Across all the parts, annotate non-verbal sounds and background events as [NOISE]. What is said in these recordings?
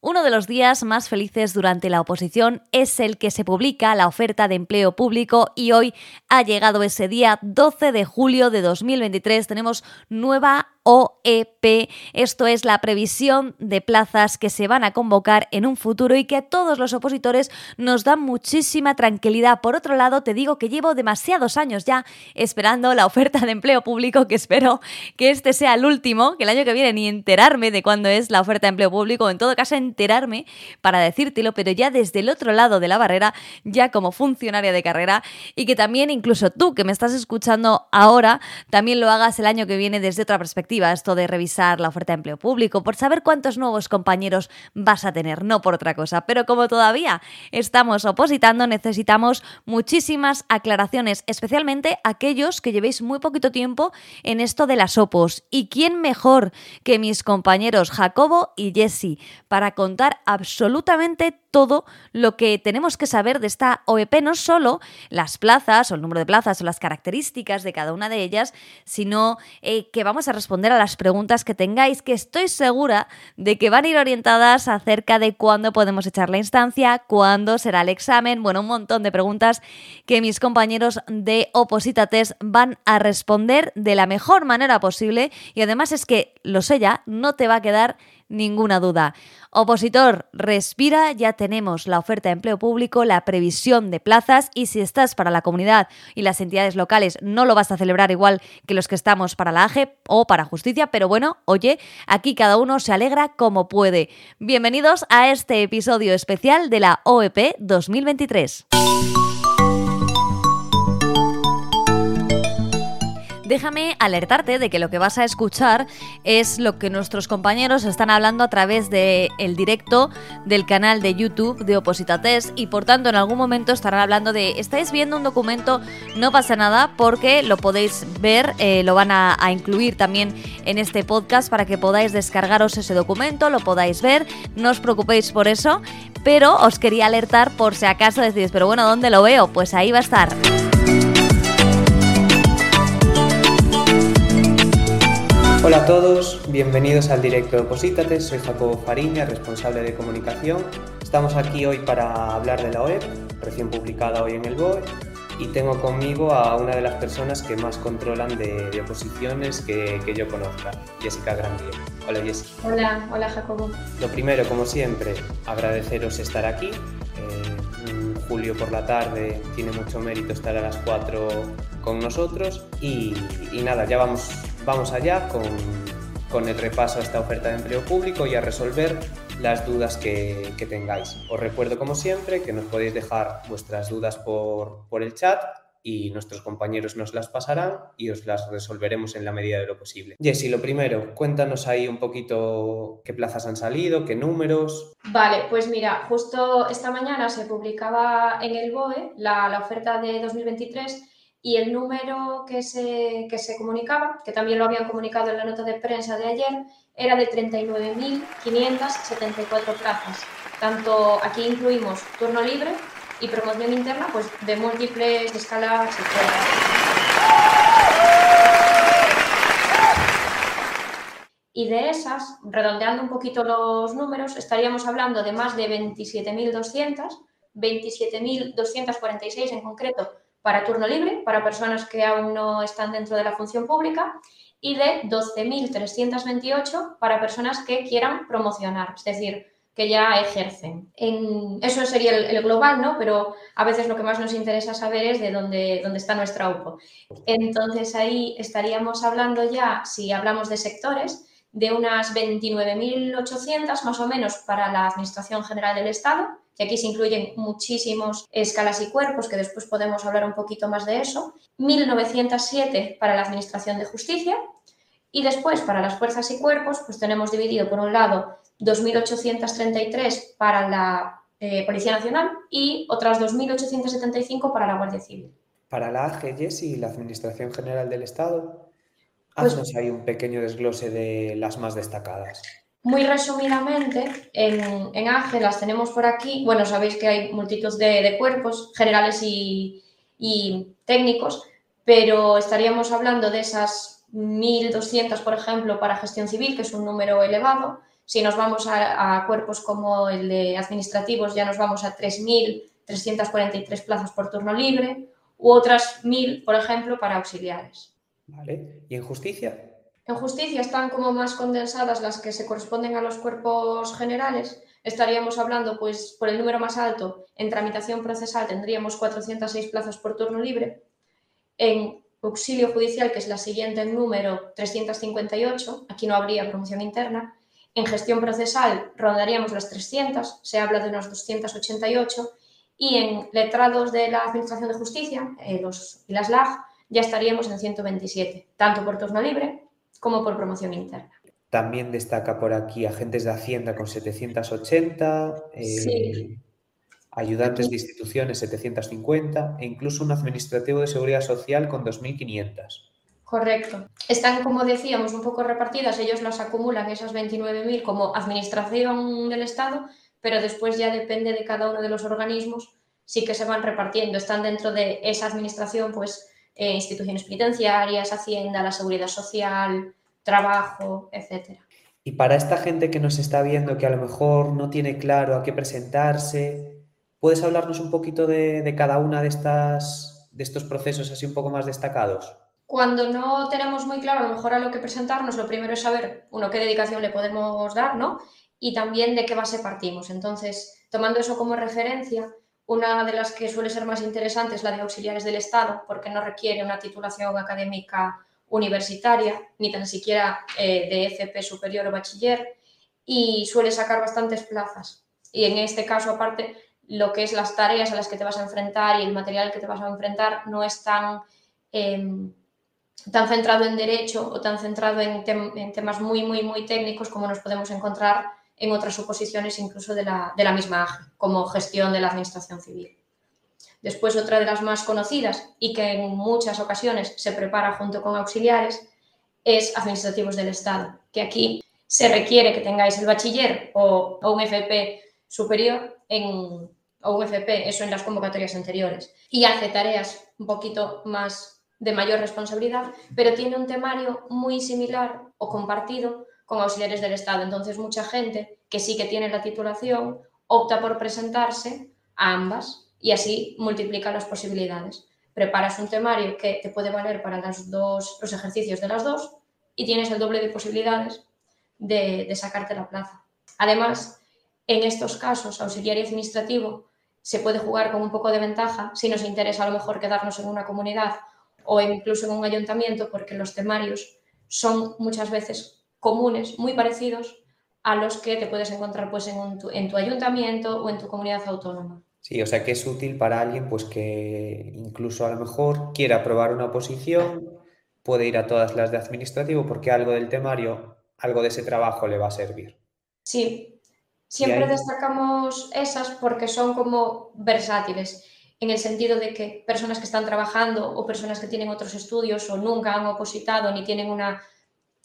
Uno de los días más felices durante la oposición es el que se publica la oferta de empleo público y hoy ha llegado ese día 12 de julio de 2023. Tenemos nueva OEP. Esto es la previsión de plazas que se van a convocar en un futuro y que a todos los opositores nos da muchísima tranquilidad. Por otro lado, te digo que llevo demasiados años ya esperando la oferta de empleo público, que espero que este sea el último, que el año que viene ni enterarme de cuándo es la oferta de empleo público, en todo caso enterarme para decírtelo, pero ya desde el otro lado de la barrera, ya como funcionaria de carrera y que también incluso tú que me estás escuchando ahora, también lo hagas el año que viene desde otra perspectiva esto de revisar la oferta de empleo público, por saber cuántos nuevos compañeros vas a tener, no por otra cosa. Pero como todavía estamos opositando, necesitamos muchísimas aclaraciones, especialmente aquellos que llevéis muy poquito tiempo en esto de las opos. ¿Y quién mejor que mis compañeros Jacobo y Jesse para contar absolutamente todo lo que tenemos que saber de esta OEP, no solo las plazas o el número de plazas o las características de cada una de ellas, sino eh, que vamos a responder a las preguntas que tengáis, que estoy segura de que van a ir orientadas acerca de cuándo podemos echar la instancia, cuándo será el examen, bueno, un montón de preguntas que mis compañeros de Opositates van a responder de la mejor manera posible. Y además es que, lo sé ya, no te va a quedar ninguna duda. Opositor, respira, ya tenemos la oferta de empleo público, la previsión de plazas y si estás para la comunidad y las entidades locales no lo vas a celebrar igual que los que estamos para la AGE o para justicia, pero bueno, oye, aquí cada uno se alegra como puede. Bienvenidos a este episodio especial de la OEP 2023. Déjame alertarte de que lo que vas a escuchar es lo que nuestros compañeros están hablando a través del el directo del canal de YouTube de Opositates y por tanto en algún momento estarán hablando de estáis viendo un documento, no pasa nada porque lo podéis ver, eh, lo van a, incluir también en este podcast para que podáis descargaros ese documento, lo podáis ver, no os preocupéis por eso, pero os quería alertar por si acaso decís, pero bueno, ¿dónde lo veo? Pues ahí va a estar. Hola a todos, bienvenidos al directo de Oposítate, soy Jacobo Fariña, responsable de comunicación. Estamos aquí hoy para hablar de la OEP, recién publicada hoy en el BOE, y tengo conmigo a una de las personas que más controlan de, oposiciones que, que, yo conozca, Jessica Grandier. Hola Jessica. Hola, hola Jacobo. Lo primero, como siempre, agradeceros estar aquí. Eh, julio por la tarde tiene mucho mérito estar a las 4 con nosotros y, y nada, ya vamos Vamos allá con, el repaso a esta oferta de empleo público y a resolver las dudas que, tengáis. Os recuerdo, como siempre, que nos podéis dejar vuestras dudas por, por el chat y nuestros compañeros nos las pasarán y os las resolveremos en la medida de lo posible. Jessy, lo primero, cuéntanos ahí un poquito qué plazas han salido, qué números. Vale, pues mira, justo esta mañana se publicaba en el BOE la, la oferta de 2023 y el número que se, que se comunicaba, que también lo habían comunicado en la nota de prensa de ayer, era de 39.574 plazas. Tanto aquí incluimos turno libre y promoción interna, pues de múltiples escalas y de esas, redondeando un poquito los números, estaríamos hablando de más de 27.200, 27.246 en concreto para turno libre, para personas que aún no están dentro de la función pública, y de 12.328 para personas que quieran promocionar, es decir, que ya ejercen. En, eso sería el, global, ¿no? Pero a veces lo que más nos interesa saber es de dónde, dónde está nuestra UPO. Entonces ahí estaríamos hablando ya, si hablamos de sectores, de unas 29.800 más o menos para la Administración General del Estado, que aquí se incluyen muchísimos escalas y cuerpos, que después podemos hablar un poquito más de eso, 1907 para la Administración de Justicia y después para las fuerzas y cuerpos, pues tenemos dividido por un lado 2.833 para la eh, Policía Nacional y otras 2.875 para la Guardia Civil. Para la AGES y la Administración General del Estado, pues haznos ahí un pequeño desglose de las más destacadas. Muy resumidamente, en, en las tenemos por aquí. Bueno, sabéis que hay multitud de, cuerpos generales y, técnicos, pero estaríamos hablando de esas 1.200, por ejemplo, para gestión civil, que es un número elevado, Si nos vamos a, cuerpos como el de administrativos, ya nos vamos a 3.343 plazas por turno libre u otras 1.000, por ejemplo, para auxiliares. Vale. ¿Y en justicia? En justicia están como más condensadas las que se corresponden a los cuerpos generales. Estaríamos hablando, pues, por el número más alto, en tramitación procesal tendríamos 406 plazas por turno libre. En auxilio judicial, que es la siguiente en número, 358. Aquí no habría promoción interna. En gestión procesal rondaríamos las 300, se habla de unos 288, y en letrados de la Administración de Justicia, eh, los, y las LAG, ya estaríamos en 127, tanto por turno libre como por promoción interna. También destaca por aquí agentes de Hacienda con 780, eh, ayudantes de instituciones 750 e incluso un administrativo de seguridad social con 2.500. Correcto. Están, como decíamos, un poco repartidas. Ellos las acumulan, esas 29.000, como administración del Estado, pero después ya depende de cada uno de los organismos, sí que se van repartiendo. Están dentro de esa administración, pues, eh, instituciones penitenciarias, Hacienda, la Seguridad Social, Trabajo, etcétera. Y para esta gente que nos está viendo, que a lo mejor no tiene claro a qué presentarse, ¿puedes hablarnos un poquito de, de cada una de estas de estos procesos así un poco más destacados? Cuando no tenemos muy claro a lo mejor a lo que presentarnos, lo primero es saber, uno, qué dedicación le podemos dar, ¿no? Y también de qué base partimos. Entonces, tomando eso como referencia, una de las que suele ser más interesante es la de auxiliares del Estado, porque no requiere una titulación académica universitaria, ni tan siquiera eh, de FP superior o bachiller, y suele sacar bastantes plazas. Y en este caso, aparte, lo que es las tareas a las que te vas a enfrentar y el material que te vas a enfrentar no es tan... Em, tan centrado en derecho o tan centrado en, temas muy, muy, muy técnicos como nos podemos encontrar en otras suposiciones incluso de la, de la misma AGE, como gestión de la administración civil. Después, otra de las más conocidas y que en muchas ocasiones se prepara junto con auxiliares es administrativos del Estado, que aquí se requiere que tengáis el bachiller o, un FP superior en, o un FP, eso en las convocatorias anteriores, y hace tareas un poquito más de mayor responsabilidad, pero tiene un temario muy similar o compartido con auxiliares del Estado. Entonces, mucha gente que sí que tiene la titulación opta por presentarse a ambas y así multiplica las posibilidades. Preparas un temario que te puede valer para los, dos, los ejercicios de las dos y tienes el doble de posibilidades de, de sacarte la plaza. Además, en estos casos, auxiliar y administrativo se puede jugar con un poco de ventaja si nos interesa a lo mejor quedarnos en una comunidad o incluso en un ayuntamiento, porque los temarios son muchas veces comunes, muy parecidos a los que te puedes encontrar pues, en, tu, en tu ayuntamiento o en tu comunidad autónoma. Sí, o sea que es útil para alguien pues que incluso a lo mejor quiera probar una posición, puede ir a todas las de administrativo porque algo del temario, algo de ese trabajo le va a servir. Sí, siempre destacamos esas porque son como versátiles en el sentido de que personas que están trabajando o personas que tienen otros estudios o nunca han opositado ni tienen una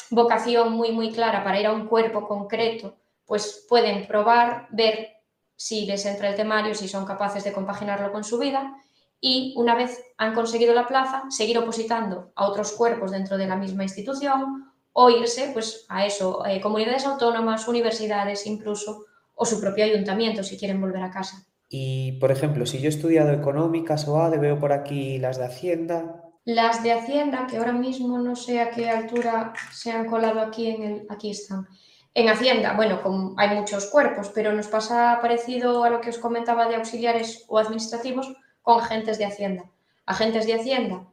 vocación muy, muy clara para ir a un cuerpo concreto, pues pueden probar, ver si les entra el temario, si son capaces de compaginarlo con su vida y una vez han conseguido la plaza, seguir opositando a otros cuerpos dentro de la misma institución o irse pues, a eso, eh, comunidades autónomas, universidades incluso, o su propio ayuntamiento si quieren volver a casa. Y, por ejemplo, si yo he estudiado económicas o ADE, veo por aquí las de Hacienda. Las de Hacienda, que ahora mismo no sé a qué altura se han colado aquí en el. Aquí están. En Hacienda, bueno, hay muchos cuerpos, pero nos pasa parecido a lo que os comentaba de auxiliares o administrativos con agentes de Hacienda. Agentes de Hacienda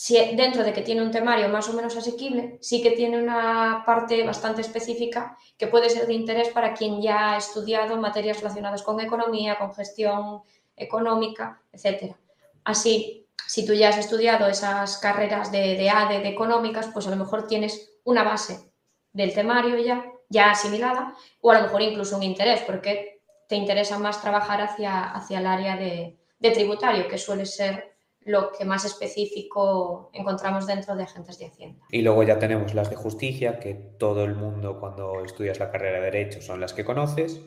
si dentro de que tiene un temario más o menos asequible, sí que tiene una parte bastante específica que puede ser de interés para quien ya ha estudiado materias relacionadas con economía, con gestión económica, etc. Así, si tú ya has estudiado esas carreras de, de ADE, de económicas, pues a lo mejor tienes una base del temario ya, ya asimilada, o a lo mejor incluso un interés, porque te interesa más trabajar hacia, hacia el área de, de tributario, que suele ser lo que más específico encontramos dentro de agentes de Hacienda. Y luego ya tenemos las de justicia, que todo el mundo cuando estudias la carrera de Derecho son las que conoces.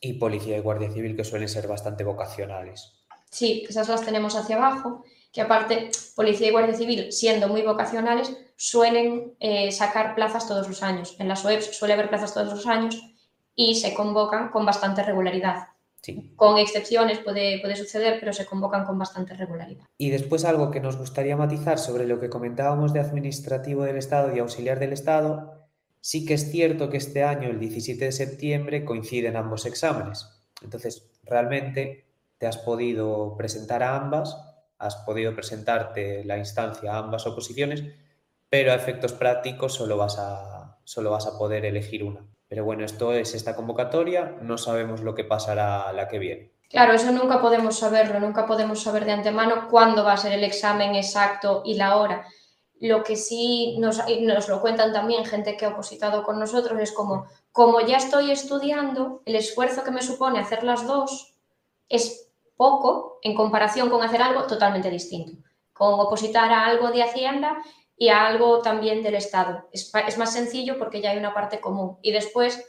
Y policía y guardia civil, que suelen ser bastante vocacionales. Sí, esas las tenemos hacia abajo. que aparte Policía y Guardia Civil, siendo muy vocacionales, suelen eh, sacar plazas todos los años. En las OEPs suele haber plazas todos los años y se convocan con bastante regularidad. Con excepciones puede, puede suceder, pero se convocan con bastante regularidad. Y después algo que nos gustaría matizar sobre lo que comentábamos de administrativo del Estado y auxiliar del Estado, sí que es cierto que este año, el 17 de septiembre, coinciden ambos exámenes. Entonces, realmente te has podido presentar a ambas, has podido presentarte la instancia a ambas oposiciones, pero a efectos prácticos solo vas a, solo vas a poder elegir una. Pero bueno, esto es esta convocatoria, no sabemos lo que pasará la que viene. Claro, eso nunca podemos saberlo, nunca podemos saber de antemano cuándo va a ser el examen exacto y la hora. Lo que sí nos, nos lo cuentan también gente que ha opositado con nosotros es como, como ya estoy estudiando, el esfuerzo que me supone hacer las dos es poco en comparación con hacer algo totalmente distinto. Con opositar a algo de Hacienda y a algo también del Estado. Es, más sencillo porque ya hay una parte común. Y después,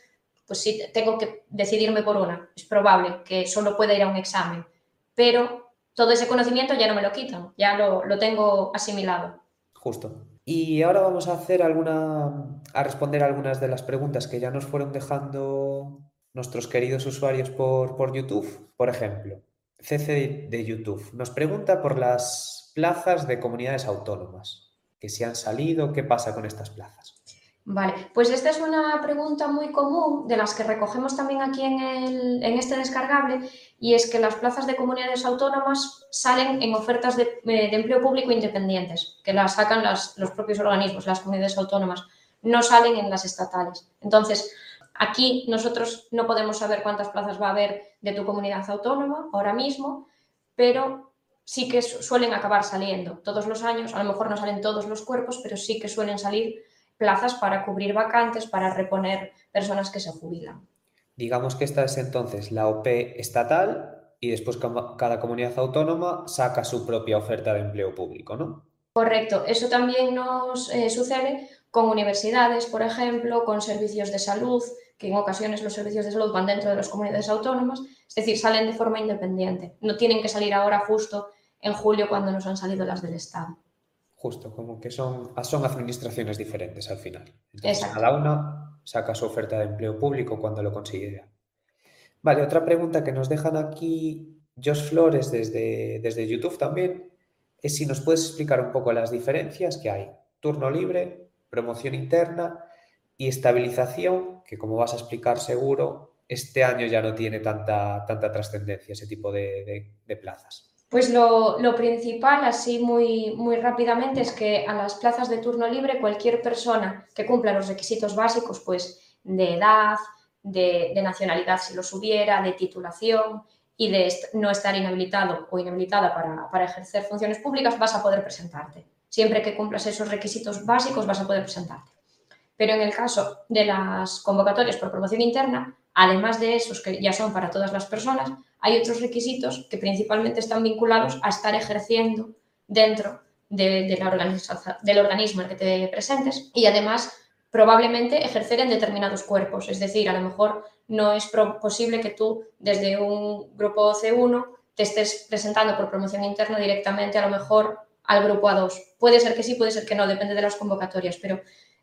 pues sí, tengo que decidirme por una. Es probable que solo pueda ir a un examen, pero todo ese conocimiento ya no me lo quitan, ya lo, lo tengo asimilado. Justo. Y ahora vamos a hacer alguna, a responder algunas de las preguntas que ya nos fueron dejando nuestros queridos usuarios por, por YouTube. Por ejemplo, CC de YouTube nos pregunta por las plazas de comunidades autónomas que se han salido, ¿qué pasa con estas plazas? Vale, pues esta es una pregunta muy común de las que recogemos también aquí en, este descargable y es que las plazas de comunidades autónomas salen en ofertas de, eh, empleo público independientes, que las sacan los propios organismos, las comunidades autónomas, no salen en las estatales. Entonces, aquí nosotros no podemos saber cuántas plazas va a haber de tu comunidad autónoma ahora mismo, pero sí que suelen acabar saliendo todos los años, a lo mejor no salen todos los cuerpos, pero sí que suelen salir plazas para cubrir vacantes, para reponer personas que se jubilan. Digamos que esta es entonces la OP estatal y después cada comunidad autónoma saca su propia oferta de empleo público, ¿no? Correcto, eso también nos eh, sucede con universidades, por ejemplo, con servicios de salud, que en ocasiones los servicios de salud van dentro de las comunidades autónomas, es decir, salen de forma independiente. No tienen que salir ahora justo en julio cuando nos han salido las del Estado. Justo, como que son, son administraciones diferentes al final. Entonces, cada una saca su oferta de empleo público cuando lo considera. Vale, otra pregunta que nos dejan aquí Josh Flores desde, desde YouTube también es si nos puedes explicar un poco las diferencias que hay. Turno libre, promoción interna y estabilización, que como vas a explicar seguro, este año ya no tiene tanta, tanta trascendencia ese tipo de, plazas. Pues lo, principal, así muy, muy rápidamente, es que a las plazas de turno libre cualquier persona que cumpla los requisitos básicos, pues de edad, de, nacionalidad si los hubiera, de titulación y de no estar inhabilitado o inhabilitada para, para ejercer funciones públicas, vas a poder presentarte. Siempre que cumplas esos requisitos básicos vas a poder presentarte. Pero en el caso de las convocatorias por promoción interna, además de esos que ya son para todas las personas, hay otros requisitos que principalmente están vinculados a estar ejerciendo dentro de, del organismo el que te presentes y además probablemente ejercer en determinados cuerpos. Es decir, a lo mejor no es posible que tú desde un grupo C1 te estés presentando por promoción interna directamente a lo mejor al grupo A2. Puede ser que sí, puede ser que no, depende de las convocatorias, pero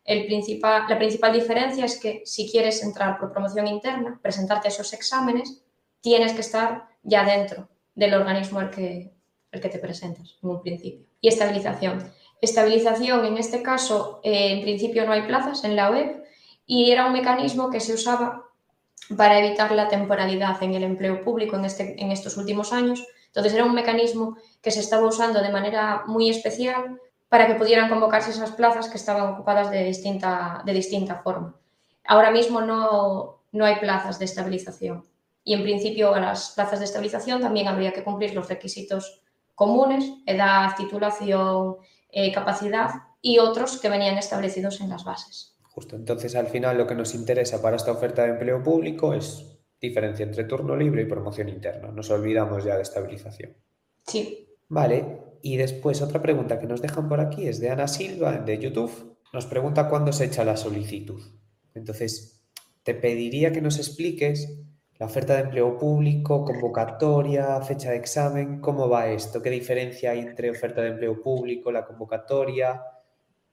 la principal diferencia es que si quieres entrar por promoción interna, presentarte esos exámenes, tienes que estar ya dentro del organismo al que, el que te presentas en un principio. Y estabilización. Estabilización, en este caso, eh, en principio no hay plazas en la web y era un mecanismo que se usaba para evitar la temporalidad en el empleo público en, este, en estos últimos años. Entonces era un mecanismo que se estaba usando de manera muy especial para que pudieran convocarse esas plazas que estaban ocupadas de distinta, de distinta forma. Ahora mismo no, no hay plazas de estabilización y en principio a las plazas de estabilización también habría que cumplir los requisitos comunes, edad, titulación, eh, capacidad y otros que venían establecidos en las bases. Justo, entonces al final lo que nos interesa para esta oferta de empleo público es diferencia entre turno libre y promoción interna. Nos olvidamos ya de estabilización. Sí. Vale, y después otra pregunta que nos dejan por aquí es de Ana Silva, de YouTube. Nos pregunta cuándo se echa la solicitud. Entonces, te pediría que nos expliques La oferta de empleo público, convocatoria, fecha de examen, ¿cómo va esto? ¿Qué diferencia hay entre oferta de empleo público, la convocatoria?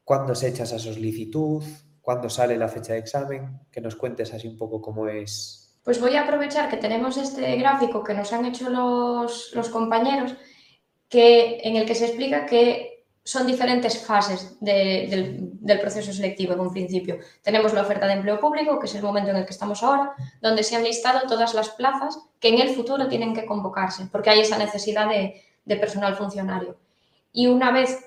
¿Cuándo se echa esa solicitud? ¿Cuándo sale la fecha de examen? Que nos cuentes así un poco cómo es. Pues voy a aprovechar que tenemos este gráfico que nos han hecho los, los compañeros, que, en el que se explica que son diferentes fases del, proceso selectivo en un principio. Tenemos la oferta de empleo público, que es el momento en el que estamos ahora, donde se han listado todas las plazas que en el futuro tienen que convocarse, porque hay esa necesidad de, personal funcionario. Y una vez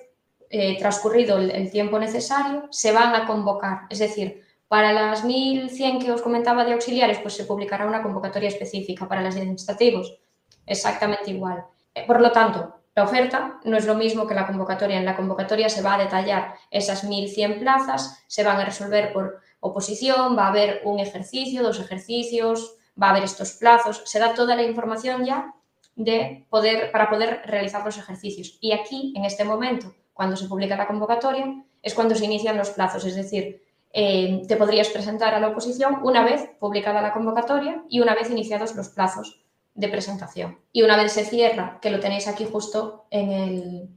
eh, transcurrido el, tiempo necesario, se van a convocar. Es decir, para las 1.100 que os comentaba de auxiliares, pues se publicará una convocatoria específica. Para las administrativos, exactamente igual. Eh, por lo tanto, la oferta no es lo mismo que la convocatoria. En la convocatoria se va a detallar esas 1.100 plazas, se van a resolver por oposición, va a haber un ejercicio, dos ejercicios, va a haber estos plazos, se da toda la información ya de poder, para poder realizar los ejercicios. Y aquí, en este momento, cuando se publica la convocatoria, es cuando se inician los plazos, es decir, eh, te podrías presentar a la oposición una vez publicada la convocatoria y una vez iniciados los plazos de presentación. Y una vez se cierra, que lo tenéis aquí justo en el,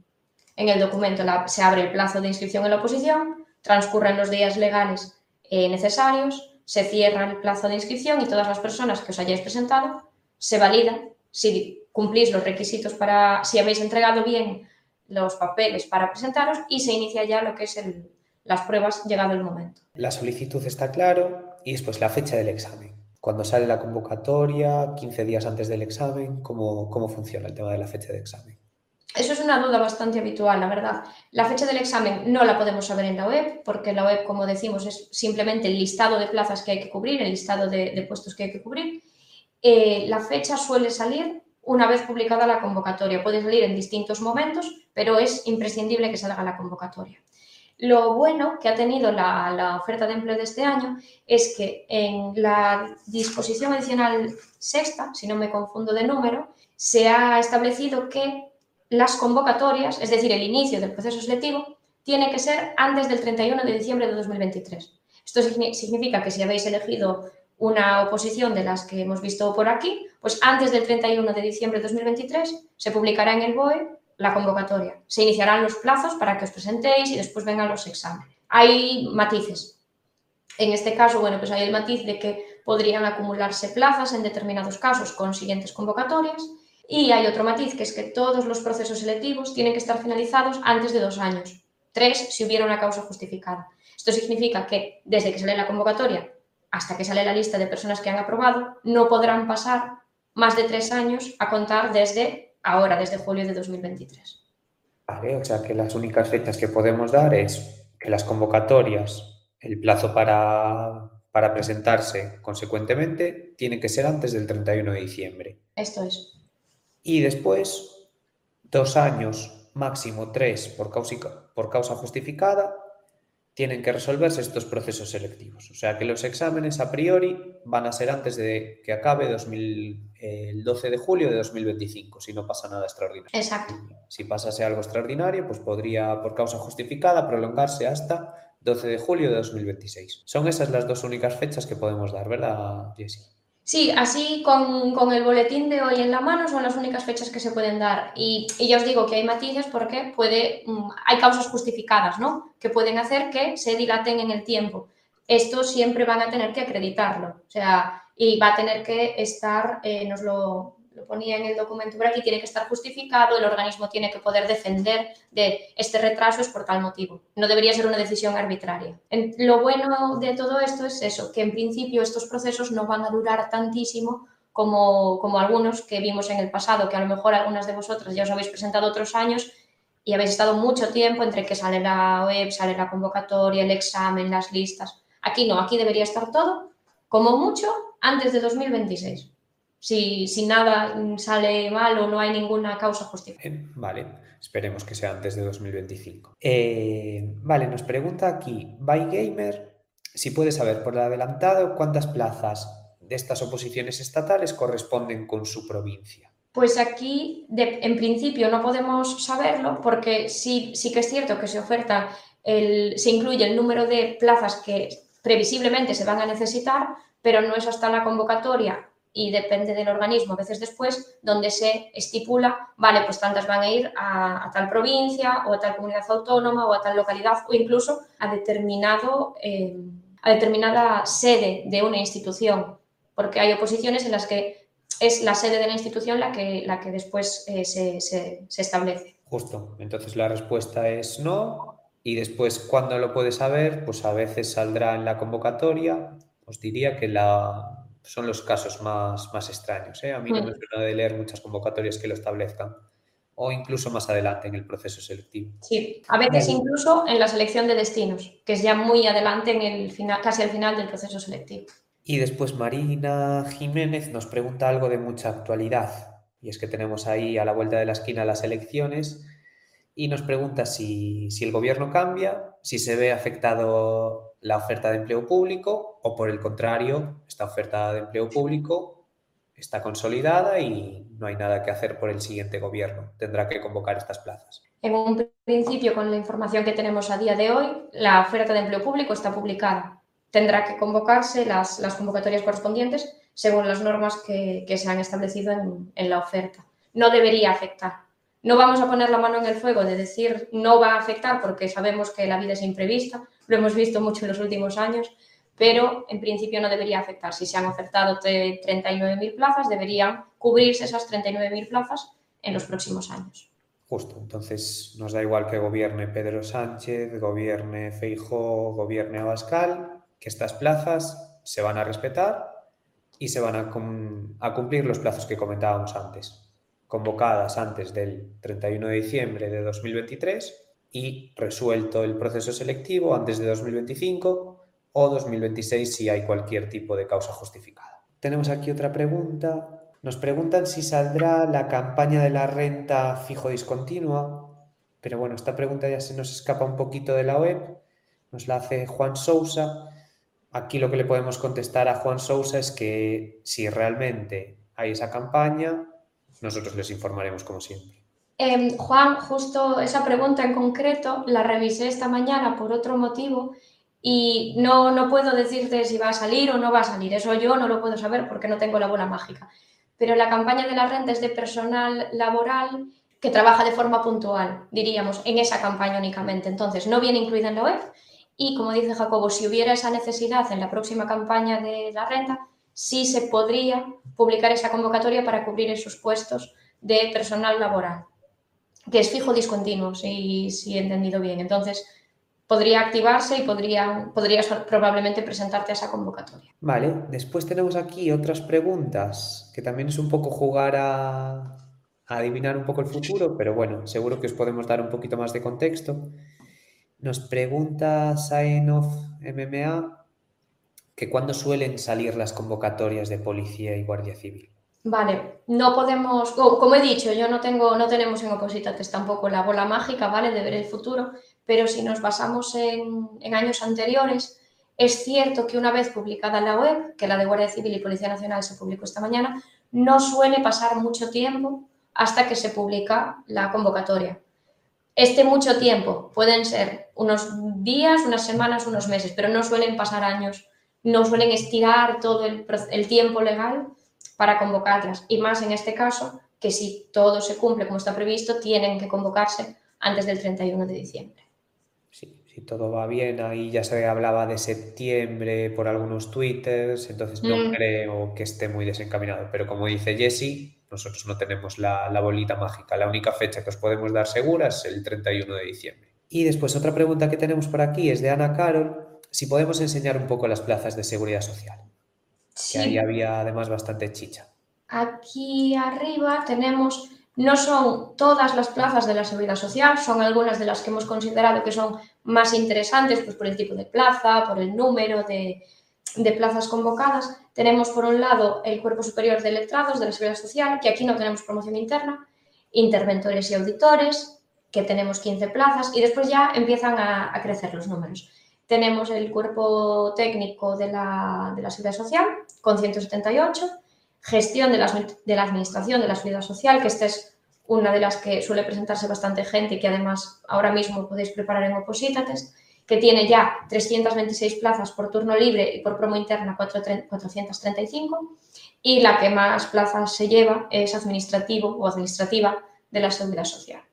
en el documento, se abre el plazo de inscripción en la oposición, transcurren los días legales eh, necesarios, se cierra el plazo de inscripción y todas las personas que os hayáis presentado se valida si cumplís los requisitos para, si habéis entregado bien los papeles para presentaros y se inicia ya lo que es el, las pruebas llegado el momento. La solicitud está claro y después la fecha del examen cuando sale la convocatoria, 15 días antes del examen, ¿cómo, cómo funciona el tema de la fecha de examen? Eso es una duda bastante habitual, la verdad. La fecha del examen no la podemos saber en la web, porque la web, como decimos, es simplemente el listado de plazas que hay que cubrir, el listado de, puestos que hay que cubrir. Eh, la fecha suele salir una vez publicada la convocatoria. Puede salir en distintos momentos, pero es imprescindible que salga la convocatoria. Lo bueno que ha tenido la, oferta de empleo de este año es que en la disposición adicional sexta, si no me confundo de número, se ha establecido que las convocatorias, es decir, el inicio del proceso selectivo, tiene que ser antes del 31 de diciembre de 2023. Esto significa que si habéis elegido una oposición de las que hemos visto por aquí, pues antes del 31 de diciembre de 2023 se publicará en el BOE la convocatoria. Se iniciarán los plazos para que os presentéis y después vengan los exámenes. Hay matices. En este caso, bueno, pues hay el matiz de que podrían acumularse plazas en determinados casos con siguientes convocatorias y hay otro matiz que es que todos los procesos selectivos tienen que estar finalizados antes de dos años. Tres si hubiera una causa justificada. Esto significa que desde que sale la convocatoria hasta que sale la lista de personas que han aprobado, no podrán pasar más de tres años a contar desde ahora, desde julio de 2023. Vale, o sea que las únicas fechas que podemos dar es que las convocatorias, el plazo para, para presentarse consecuentemente, tiene que ser antes del 31 de diciembre. Esto es. Y después, dos años, máximo tres por causa, por causa justificada, tienen que resolverse estos procesos selectivos. O sea que los exámenes a priori van a ser antes de que acabe 2000, el 12 de julio de 2025, si no pasa nada extraordinario. Exacto. Si pasase algo extraordinario, pues podría, por causa justificada, prolongarse hasta 12 de julio de 2026. Son esas las dos únicas fechas que podemos dar, ¿verdad, Jessie? Sí, así con, el boletín de hoy en la mano son las únicas fechas que se pueden dar. Y, ya os digo que hay matices porque puede, mm, hay causas justificadas, ¿no? Que pueden hacer que se dilaten en el tiempo. Esto siempre van a tener que acreditarlo. O sea, y va a tener que estar, eh, nos lo, ponía en el documento por aquí, tiene que estar justificado, el organismo tiene que poder defender de este retraso es por tal motivo. No debería ser una decisión arbitraria. lo bueno de todo esto es eso, que en principio estos procesos no van a durar tantísimo como, como algunos que vimos en el pasado, que a lo mejor algunas de vosotras ya os habéis presentado otros años y habéis estado mucho tiempo entre que sale la web, sale la convocatoria, el examen, las listas. Aquí no, aquí debería estar todo, como mucho, antes de 2026 si, nada sale mal o no hay ninguna causa justificada. Vale, esperemos que sea antes de 2025. Eh, vale, nos pregunta aquí, Gamer, si puede saber por adelantado cuántas plazas de estas oposiciones estatales corresponden con su provincia. Pues aquí, en principio, no podemos saberlo porque sí, sí que es cierto que se oferta, el, se incluye el número de plazas que previsiblemente se van a necesitar, pero no es hasta la convocatoria y depende del organismo, a veces después, donde se estipula, vale, pues tantas van a ir a, tal provincia o a tal comunidad autónoma o a tal localidad o incluso a, determinado, eh, a determinada sede de una institución, porque hay oposiciones en las que es la sede de la institución la que, la que después eh, se, se, establece. Justo, entonces la respuesta es no, y después, ¿cuándo lo puedes saber? Pues a veces saldrá en la convocatoria. Os diría que la, son los casos más, más extraños. ¿eh? A mí no me mm. suena de leer muchas convocatorias que lo establezcan. O incluso más adelante en el proceso selectivo. Sí, a veces incluso en la selección de destinos, que es ya muy adelante, en el final, casi al final del proceso selectivo. Y después Marina Jiménez nos pregunta algo de mucha actualidad. Y es que tenemos ahí a la vuelta de la esquina las elecciones y nos pregunta si, si el gobierno cambia, si se ve afectado la oferta de empleo público o por el contrario, esta oferta de empleo público está consolidada y no hay nada que hacer por el siguiente gobierno. Tendrá que convocar estas plazas. En un principio, con la información que tenemos a día de hoy, la oferta de empleo público está publicada. Tendrá que convocarse las, las convocatorias correspondientes según las normas que, que se han establecido en, en la oferta. No debería afectar. No vamos a poner la mano en el fuego de decir no va a afectar porque sabemos que la vida es imprevista, lo hemos visto mucho en los últimos años, pero en principio no debería afectar. Si se han ofertado 39.000 plazas, deberían cubrirse esas 39.000 plazas en los próximos años. Justo, entonces nos da igual que gobierne Pedro Sánchez, gobierne Feijó, gobierne Abascal, que estas plazas se van a respetar y se van a, a cumplir los plazos que comentábamos antes convocadas antes del 31 de diciembre de 2023 y resuelto el proceso selectivo antes de 2025 o 2026 si hay cualquier tipo de causa justificada. Tenemos aquí otra pregunta. Nos preguntan si saldrá la campaña de la renta fijo discontinua, pero bueno, esta pregunta ya se nos escapa un poquito de la web. Nos la hace Juan Sousa. Aquí lo que le podemos contestar a Juan Sousa es que si realmente hay esa campaña, nosotros les informaremos como siempre. Em, Juan, justo esa pregunta en concreto la revisé esta mañana por otro motivo y no, no puedo decirte si va a salir o no va a salir. Eso yo no lo puedo saber porque no tengo la bola mágica. Pero la campaña de la renta es de personal laboral que trabaja de forma puntual, diríamos, en esa campaña únicamente. Entonces, no viene incluida en la web y, como dice Jacobo, si hubiera esa necesidad en la próxima campaña de la renta, sí se podría publicar esa convocatoria para cubrir esos puestos de personal laboral, que es fijo discontinuo, si, si he entendido bien. Entonces, podría activarse y podría, podrías probablemente presentarte a esa convocatoria. Vale, después tenemos aquí otras preguntas, que también es un poco jugar a, a adivinar un poco el futuro, pero bueno, seguro que os podemos dar un poquito más de contexto. Nos pregunta Saenov MMA que cuándo suelen salir las convocatorias de policía y guardia civil. Vale, no podemos, como he dicho, yo no tengo, no tenemos en Opositantes tampoco la bola mágica, ¿vale? De ver el futuro, pero si nos basamos en, en años anteriores, es cierto que una vez publicada en la web, que la de Guardia Civil y Policía Nacional se publicó esta mañana, no suele pasar mucho tiempo hasta que se publica la convocatoria. Este mucho tiempo pueden ser unos días, unas semanas, unos meses, pero no suelen pasar años no suelen estirar todo el, tiempo legal para convocarlas. Y más en este caso, que si todo se cumple como está previsto, tienen que convocarse antes del 31 de diciembre. Sí, si todo va bien, ahí ya se hablaba de septiembre por algunos twitters, entonces no mm. creo que esté muy desencaminado. Pero como dice Jesse, nosotros no tenemos la, la bolita mágica. La única fecha que os podemos dar segura es el 31 de diciembre. Y después otra pregunta que tenemos por aquí es de Ana Carol si podemos enseñar un poco las plazas de seguridad social. Sí. Que ahí había además bastante chicha. Aquí arriba tenemos, no son todas las plazas de la seguridad social, son algunas de las que hemos considerado que son más interesantes pues por el tipo de plaza, por el número de, de plazas convocadas. Tenemos por un lado el Cuerpo Superior de Letrados de la Seguridad Social, que aquí no tenemos promoción interna, interventores y auditores, que tenemos 15 plazas, y después ya empiezan a, a crecer los números. Tenemos el cuerpo técnico de la, de la Seguridad Social con 178, gestión de la, de la Administración de la Seguridad Social, que esta es una de las que suele presentarse bastante gente y que además ahora mismo podéis preparar en Opositates, que tiene ya 326 plazas por turno libre y por promo interna 435. y la que más plazas se lleva es administrativo o administrativa de la seguridad social,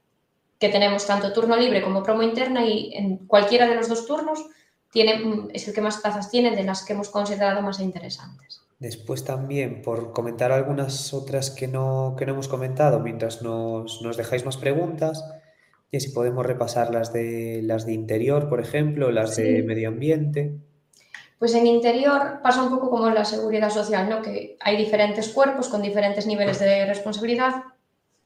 que tenemos tanto turno libre como promo interna y en cualquiera de los dos turnos tiene, mm, es el que más plazas tiene de las que hemos considerado más interesantes. Después también, por comentar algunas otras que no, que no hemos comentado, mientras nos, nos dejáis más preguntas, y si podemos repasar las de, las de interior, por ejemplo, las de medio ambiente. Pues en interior pasa un poco como en la seguridad social, ¿no? que hay diferentes cuerpos con diferentes niveles de responsabilidad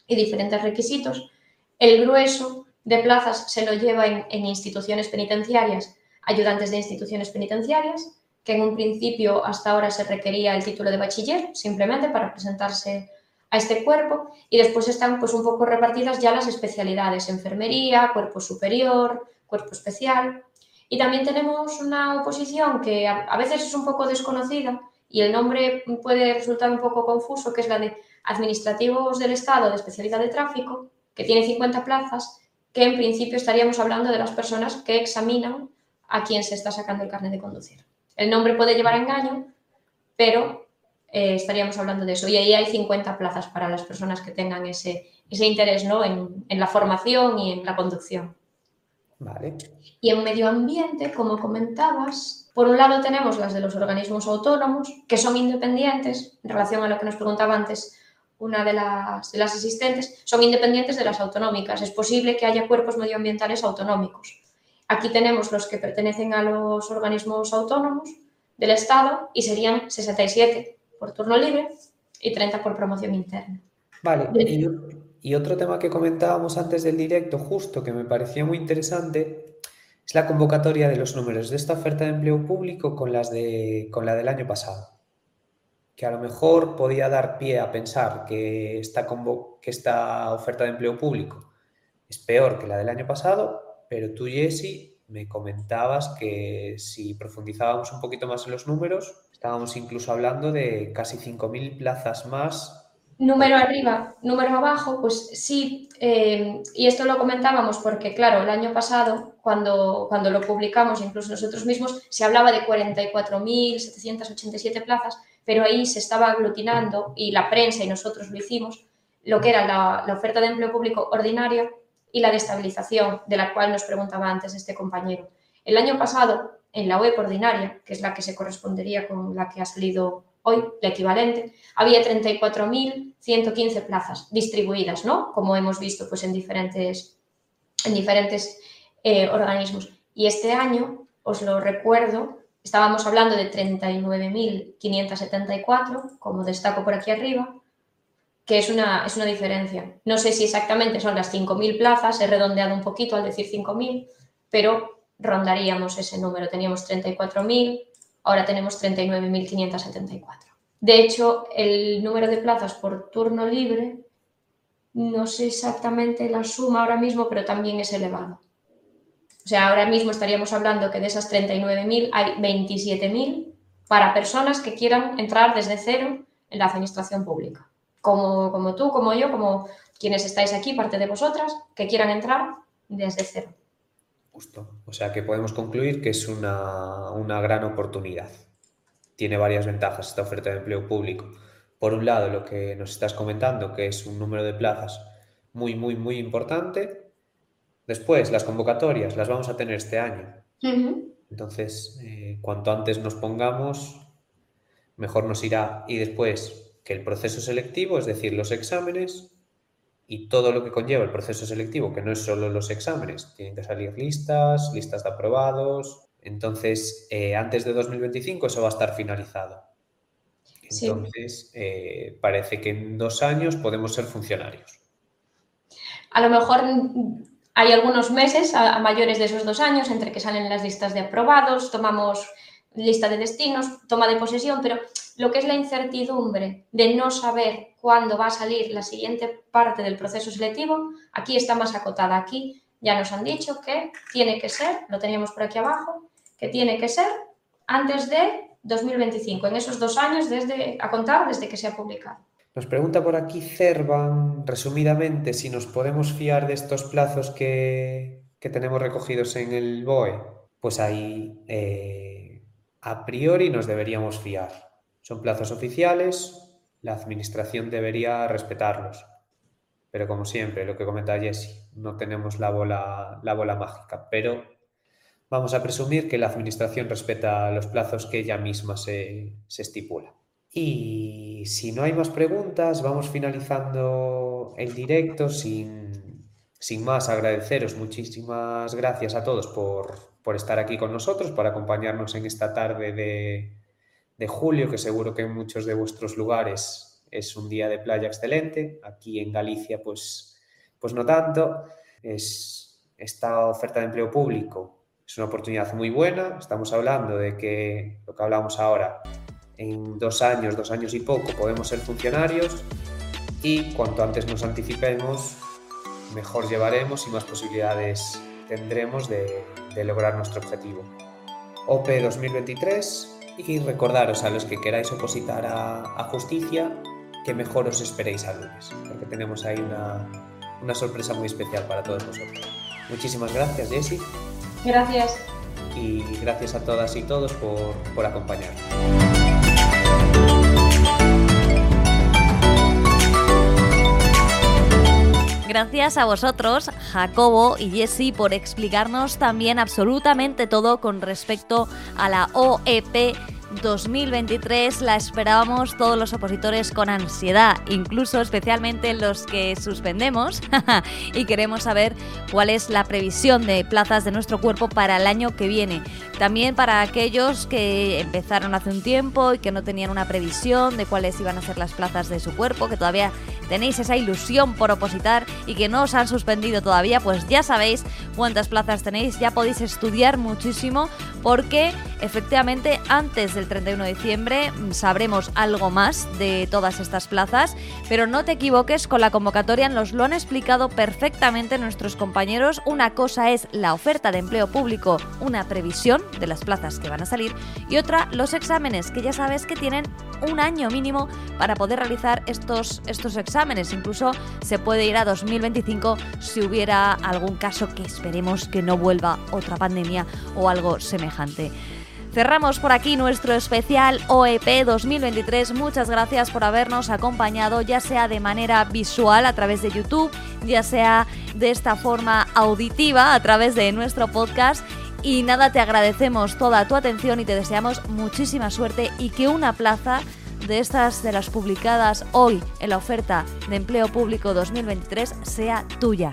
y diferentes requisitos. El grueso de plazas se lo lleva en, en instituciones penitenciarias, ayudantes de instituciones penitenciarias, que en un principio hasta ahora se requería el título de bachiller simplemente para presentarse a este cuerpo y después están pues un poco repartidas ya las especialidades, enfermería, cuerpo superior, cuerpo especial. Y también tenemos una oposición que a, veces es un poco desconocida y el nombre puede resultar un poco confuso, que es la de Administrativos del Estado de Especialidad de Tráfico, que tiene 50 plazas, que en principio estaríamos hablando de las personas que examinan a quien se está sacando el carnet de conducir. El nombre puede llevar a engaño, pero eh, estaríamos hablando de eso. Y ahí hay 50 plazas para las personas que tengan ese, ese interés ¿no? en, en, la formación y en la conducción. Vale. Y en medio ambiente, como comentabas, por un lado tenemos las de los organismos autónomos, que son independientes, en relación a lo que nos preguntaba antes una de las, de las asistentes, son independientes de las autonómicas. Es posible que haya cuerpos medioambientales autonómicos. Aquí tenemos los que pertenecen a los organismos autónomos del Estado y serían 67 por turno libre y 30 por promoción interna. Vale, y, otro tema que comentábamos antes del directo, justo que me parecía muy interesante, es la convocatoria de los números de esta oferta de empleo público con, las de, con la del año pasado. Que a lo mejor podía dar pie a pensar que esta, que esta oferta de empleo público es peor que la del año pasado, pero tú, Jesse, me comentabas que si profundizábamos un poquito más en los números, estábamos incluso hablando de casi 5.000 plazas más. Número arriba, número abajo, pues sí, eh, y esto lo comentábamos porque, claro, el año pasado, cuando, cuando lo publicamos, incluso nosotros mismos, se hablaba de 44.787 plazas, pero ahí se estaba aglutinando, y la prensa y nosotros lo hicimos, lo que era la, la oferta de empleo público ordinaria y la de estabilización, de la cual nos preguntaba antes este compañero. El año pasado, en la web ordinaria, que es la que se correspondería con la que ha salido hoy, la equivalente, había 34.115 plazas distribuidas, ¿no? Como hemos visto pues, en diferentes, en diferentes eh, organismos. Y este año, os lo recuerdo, estábamos hablando de 39.574, como destaco por aquí arriba, que es una, es una diferencia. No sé si exactamente son las 5.000 plazas, he redondeado un poquito al decir 5.000, pero rondaríamos ese número. Teníamos 34.000, ahora tenemos 39.574. De hecho, el número de plazas por turno libre, no sé exactamente la suma ahora mismo, pero también es elevado. O sea, ahora mismo estaríamos hablando que de esas 39.000 hay 27.000 para personas que quieran entrar desde cero en la administración pública como, tú, como yo, como quienes estáis aquí, parte de vosotras, que quieran entrar desde cero. Justo. O sea que podemos concluir que es una, una gran oportunidad. Tiene varias ventajas esta oferta de empleo público. Por un lado, lo que nos estás comentando, que es un número de plazas muy, muy, muy importante. Después, las convocatorias las vamos a tener este año. Entonces, eh, cuanto antes nos pongamos, mejor nos irá. Y después, que el proceso selectivo, es decir, los exámenes y todo lo que conlleva el proceso selectivo, que no es solo los exámenes, tienen que salir listas, listas de aprobados. Entonces, eh, antes de 2025 eso va a estar finalizado. Entonces, eh, parece que en dos años podemos ser funcionarios. A lo mejor hay algunos meses a, mayores de esos dos años entre que salen las listas de aprobados, tomamos lista de destinos, toma de posesión, pero lo que es la incertidumbre de no saber cuándo va a salir la siguiente parte del proceso selectivo, aquí está más acotada. Aquí ya nos han dicho que tiene que ser, lo teníamos por aquí abajo, que tiene que ser antes de 2025, en esos dos años desde, a contar desde que se ha publicado. Nos pregunta por aquí Cervan, resumidamente, si nos podemos fiar de estos plazos que, tenemos recogidos en el BOE. Pues ahí, eh, a priori, nos deberíamos fiar. Son plazos oficiales, la administración debería respetarlos. Pero como siempre, lo que comenta Jesse, no tenemos la bola, la bola mágica, pero vamos a presumir que la administración respeta los plazos que ella misma se, se estipula. Y si no hay más preguntas, vamos finalizando el directo sin, sin más agradeceros. Muchísimas gracias a todos por, por, estar aquí con nosotros, por acompañarnos en esta tarde de, de julio, que seguro que en muchos de vuestros lugares es un día de playa excelente. Aquí en Galicia, pues, pues no tanto. Es esta oferta de empleo público es una oportunidad muy buena. Estamos hablando de que lo que hablamos ahora en dos años, dos años y poco podemos ser funcionarios y cuanto antes nos anticipemos, mejor llevaremos y más posibilidades tendremos de, de lograr nuestro objetivo. OP 2023 y recordaros a los que queráis opositar a, a justicia que mejor os esperéis al lunes, porque tenemos ahí una, una sorpresa muy especial para todos vosotros. Muchísimas gracias, Jessie. Gracias. Y gracias a todas y todos por, por acompañarnos. Gracias a vosotros, Jacobo y Jesse, por explicarnos también absolutamente todo con respecto a la OEP 2023 la esperábamos todos los opositores con ansiedad, incluso especialmente los que suspendemos [LAUGHS] y queremos saber cuál es la previsión de plazas de nuestro cuerpo para el año que viene. También para aquellos que empezaron hace un tiempo y que no tenían una previsión de cuáles iban a ser las plazas de su cuerpo, que todavía tenéis esa ilusión por opositar y que no os han suspendido todavía, pues ya sabéis cuántas plazas tenéis, ya podéis estudiar muchísimo porque efectivamente antes del 31 de diciembre sabremos algo más de todas estas plazas, pero no te equivoques con la convocatoria, nos lo han explicado perfectamente nuestros compañeros. Una cosa es la oferta de empleo público, una previsión de las plazas que van a salir, y otra los exámenes, que ya sabes que tienen un año mínimo para poder realizar estos, estos exámenes. Incluso se puede ir a 2025 si hubiera algún caso que esperemos que no vuelva otra pandemia o algo semejante. Cerramos por aquí nuestro especial OEP 2023. Muchas gracias por habernos acompañado, ya sea de manera visual a través de YouTube, ya sea de esta forma auditiva a través de nuestro podcast. Y nada, te agradecemos toda tu atención y te deseamos muchísima suerte y que una plaza de estas de las publicadas hoy en la oferta de empleo público 2023 sea tuya.